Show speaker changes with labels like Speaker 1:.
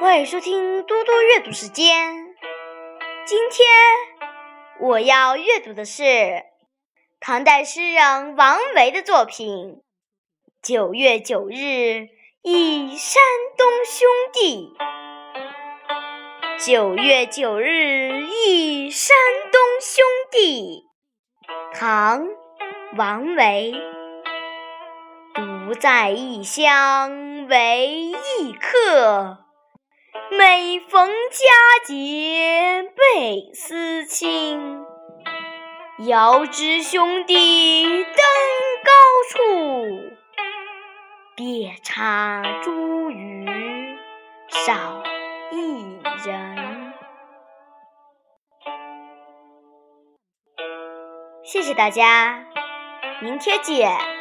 Speaker 1: 欢迎收听嘟嘟阅读时间。今天我要阅读的是唐代诗人王维的作品《九月九日忆山东兄弟》。九月九日忆山东兄弟，唐·王维。独在异乡为异客。每逢佳节倍思亲，遥知兄弟登高处，遍插茱萸少一人。谢谢大家，明天见。